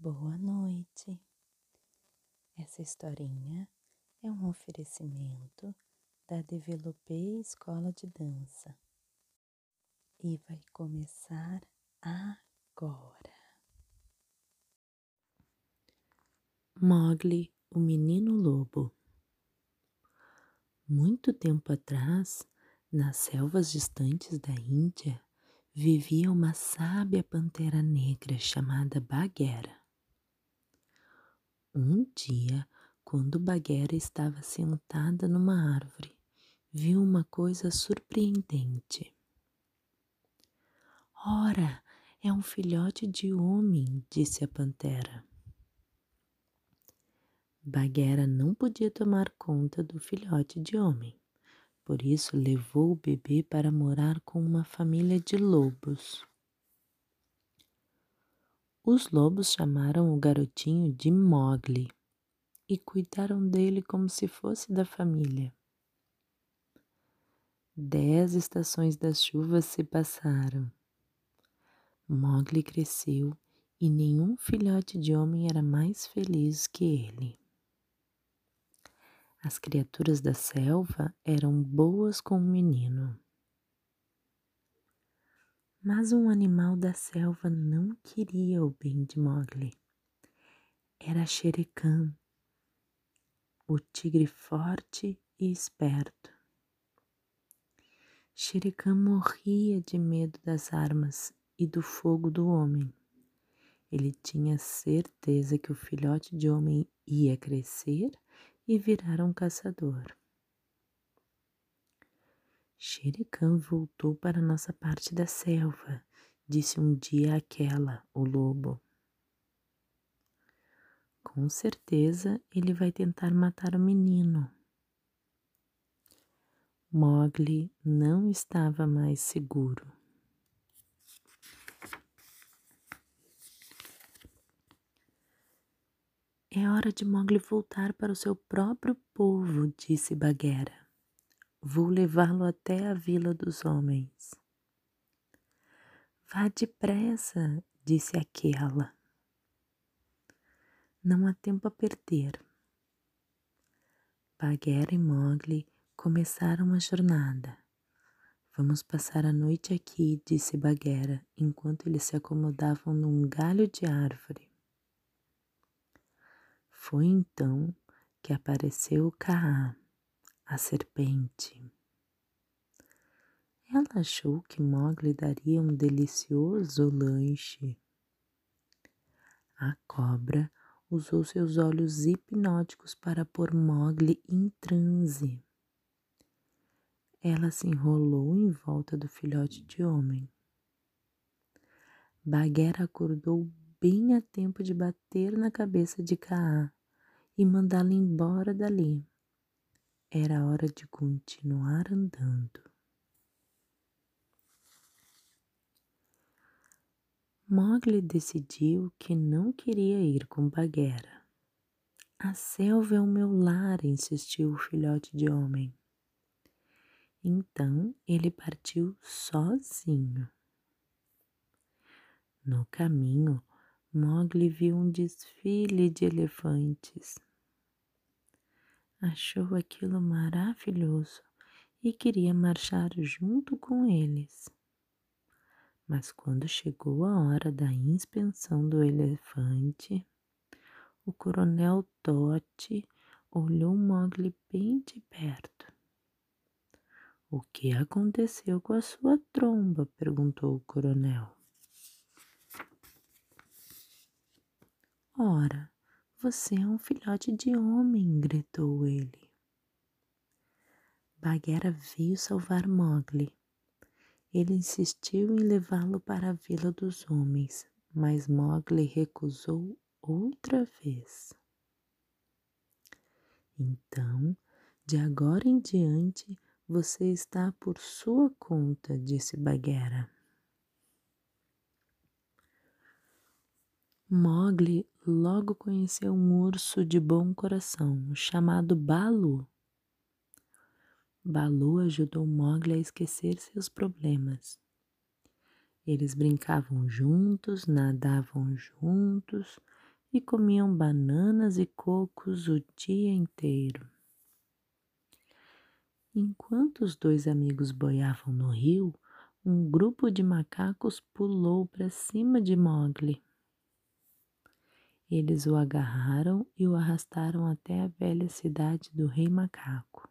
Boa noite. Essa historinha é um oferecimento da Developei Escola de Dança e vai começar agora. Mogli, o menino lobo. Muito tempo atrás, nas selvas distantes da Índia, vivia uma sábia pantera negra chamada Bagheera. Um dia, quando Bagheera estava sentada numa árvore, viu uma coisa surpreendente. Ora, é um filhote de homem, disse a pantera. Bagheera não podia tomar conta do filhote de homem, por isso levou o bebê para morar com uma família de lobos. Os lobos chamaram o garotinho de Mogli e cuidaram dele como se fosse da família. Dez estações das chuvas se passaram. Mogli cresceu e nenhum filhote de homem era mais feliz que ele. As criaturas da selva eram boas com o menino. Mas um animal da selva não queria o bem de Mowgli. Era Shere Khan, o tigre forte e esperto. Shere Khan morria de medo das armas e do fogo do homem. Ele tinha certeza que o filhote de homem ia crescer e virar um caçador. Khan voltou para nossa parte da selva, disse um dia aquela, o lobo. Com certeza ele vai tentar matar o menino. Mogli não estava mais seguro. É hora de Mogli voltar para o seu próprio povo, disse Bagheera. Vou levá-lo até a vila dos homens. Vá depressa, disse aquela. Não há tempo a perder. Bagheera e Mowgli começaram a jornada. Vamos passar a noite aqui, disse Bagheera, enquanto eles se acomodavam num galho de árvore. Foi então que apareceu Kaa a serpente. Ela achou que Mogli daria um delicioso lanche. A cobra usou seus olhos hipnóticos para pôr Mogli em transe. Ela se enrolou em volta do filhote de homem. Bagheera acordou bem a tempo de bater na cabeça de Kaa e mandá-la embora dali. Era hora de continuar andando. Mogli decidiu que não queria ir com Bagheera. A selva é o meu lar, insistiu o filhote de homem. Então ele partiu sozinho. No caminho, Mogli viu um desfile de elefantes achou aquilo maravilhoso e queria marchar junto com eles. Mas quando chegou a hora da inspeção do elefante, o coronel Tote olhou Mogli bem de perto. O que aconteceu com a sua tromba? perguntou o coronel. Ora, você é um filhote de homem, gritou ele. Bagheera veio salvar Mowgli. Ele insistiu em levá-lo para a vila dos homens, mas Mowgli recusou outra vez. Então, de agora em diante, você está por sua conta, disse Bagheera. Mowgli logo conheceu um urso de bom coração chamado Balu. Balu ajudou Mowgli a esquecer seus problemas. Eles brincavam juntos, nadavam juntos, e comiam bananas e cocos o dia inteiro. Enquanto os dois amigos boiavam no rio, um grupo de macacos pulou para cima de Mogli. Eles o agarraram e o arrastaram até a velha cidade do Rei Macaco.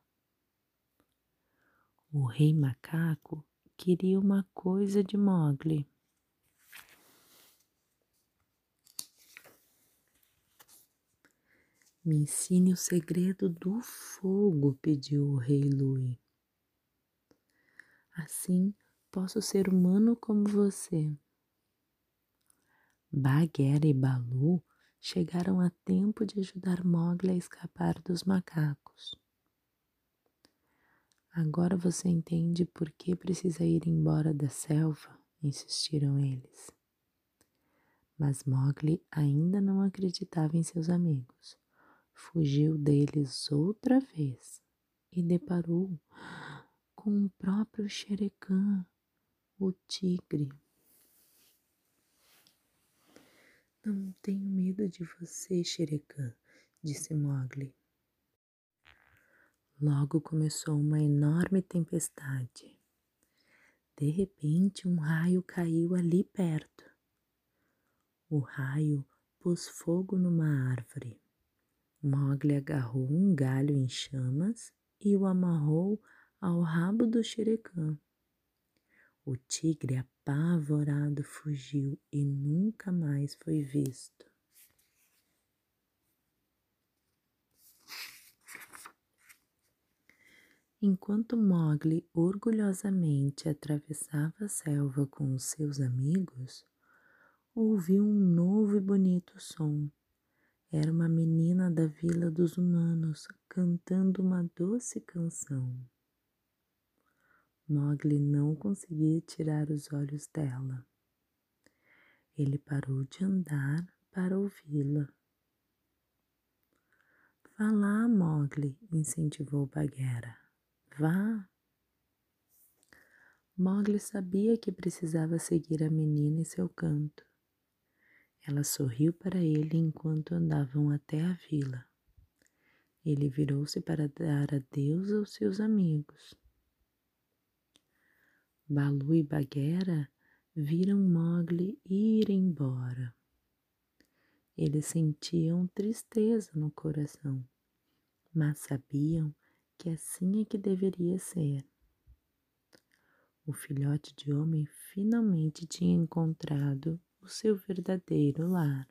O Rei Macaco queria uma coisa de Mogli. Me ensine o segredo do fogo, pediu o rei Lui. Assim posso ser humano como você. Bagheera e Balu chegaram a tempo de ajudar Mogli a escapar dos macacos. Agora você entende por que precisa ir embora da selva? insistiram eles. Mas Mogli ainda não acreditava em seus amigos fugiu deles outra vez e deparou com o próprio Xerecã, o tigre. Não tenho medo de você, Xerecã, disse Mogli. Logo começou uma enorme tempestade. De repente, um raio caiu ali perto. O raio pôs fogo numa árvore. Mogli agarrou um galho em chamas e o amarrou ao rabo do xerecã. O tigre apavorado fugiu e nunca mais foi visto. Enquanto Mogli orgulhosamente atravessava a selva com os seus amigos, ouviu um novo e bonito som era uma menina da vila dos humanos cantando uma doce canção. Mogli não conseguia tirar os olhos dela. Ele parou de andar para ouvi-la. Vá lá, Mogli, incentivou Bagheera. Vá. Mogli sabia que precisava seguir a menina em seu canto. Ela sorriu para ele enquanto andavam até a vila. Ele virou-se para dar adeus aos seus amigos. Balu e Bagheera viram Mogli ir embora. Eles sentiam tristeza no coração, mas sabiam que assim é que deveria ser. O filhote de homem finalmente tinha encontrado o seu verdadeiro lar.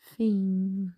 Fim.